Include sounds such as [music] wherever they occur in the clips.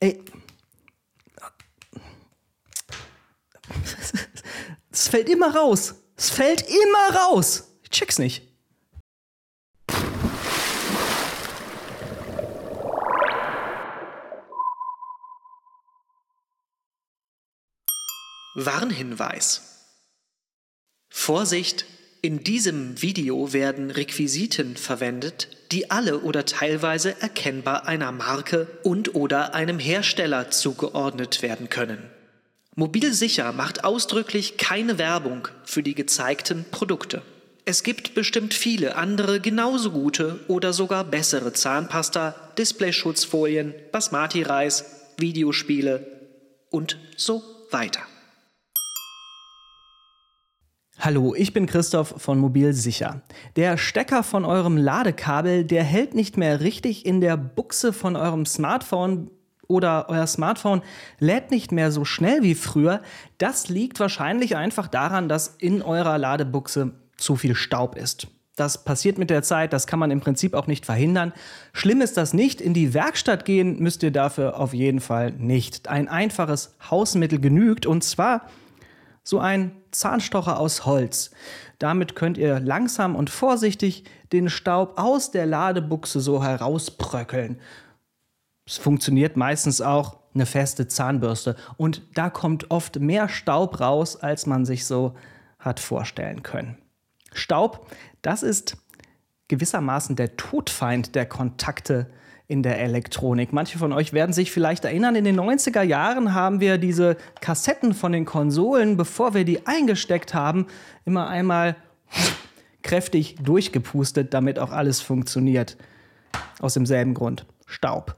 Ey. [laughs] Es fällt immer raus. Es fällt immer raus. Ich check's nicht. Warnhinweis. Vorsicht! In diesem Video werden Requisiten verwendet, die alle oder teilweise erkennbar einer Marke und/oder einem Hersteller zugeordnet werden können. Mobilsicher macht ausdrücklich keine Werbung für die gezeigten Produkte. Es gibt bestimmt viele andere genauso gute oder sogar bessere Zahnpasta, Displayschutzfolien, Basmati-Reis, Videospiele und so weiter. Hallo, ich bin Christoph von Mobil Sicher. Der Stecker von eurem Ladekabel, der hält nicht mehr richtig in der Buchse von eurem Smartphone oder euer Smartphone lädt nicht mehr so schnell wie früher. Das liegt wahrscheinlich einfach daran, dass in eurer Ladebuchse zu viel Staub ist. Das passiert mit der Zeit, das kann man im Prinzip auch nicht verhindern. Schlimm ist das nicht. In die Werkstatt gehen müsst ihr dafür auf jeden Fall nicht. Ein einfaches Hausmittel genügt und zwar so ein Zahnstocher aus Holz. Damit könnt ihr langsam und vorsichtig den Staub aus der Ladebuchse so herausbröckeln. Es funktioniert meistens auch eine feste Zahnbürste und da kommt oft mehr Staub raus, als man sich so hat vorstellen können. Staub, das ist gewissermaßen der Todfeind der Kontakte in der Elektronik. Manche von euch werden sich vielleicht erinnern, in den 90er Jahren haben wir diese Kassetten von den Konsolen, bevor wir die eingesteckt haben, immer einmal kräftig durchgepustet, damit auch alles funktioniert. Aus demselben Grund. Staub.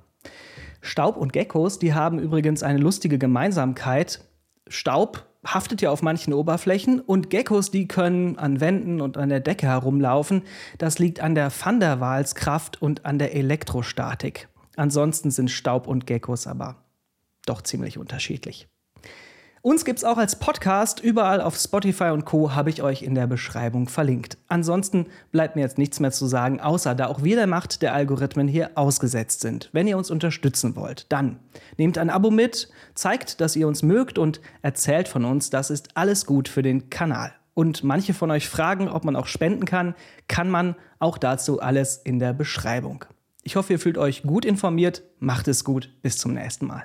Staub und Geckos, die haben übrigens eine lustige Gemeinsamkeit. Staub haftet ja auf manchen Oberflächen und Geckos, die können an Wänden und an der Decke herumlaufen. Das liegt an der Van der Waals-Kraft und an der Elektrostatik. Ansonsten sind Staub und Geckos aber doch ziemlich unterschiedlich. Uns gibt's auch als Podcast. Überall auf Spotify und Co. habe ich euch in der Beschreibung verlinkt. Ansonsten bleibt mir jetzt nichts mehr zu sagen, außer da auch wir der Macht der Algorithmen hier ausgesetzt sind. Wenn ihr uns unterstützen wollt, dann nehmt ein Abo mit, zeigt, dass ihr uns mögt und erzählt von uns. Das ist alles gut für den Kanal. Und manche von euch fragen, ob man auch spenden kann. Kann man auch dazu alles in der Beschreibung. Ich hoffe, ihr fühlt euch gut informiert. Macht es gut. Bis zum nächsten Mal.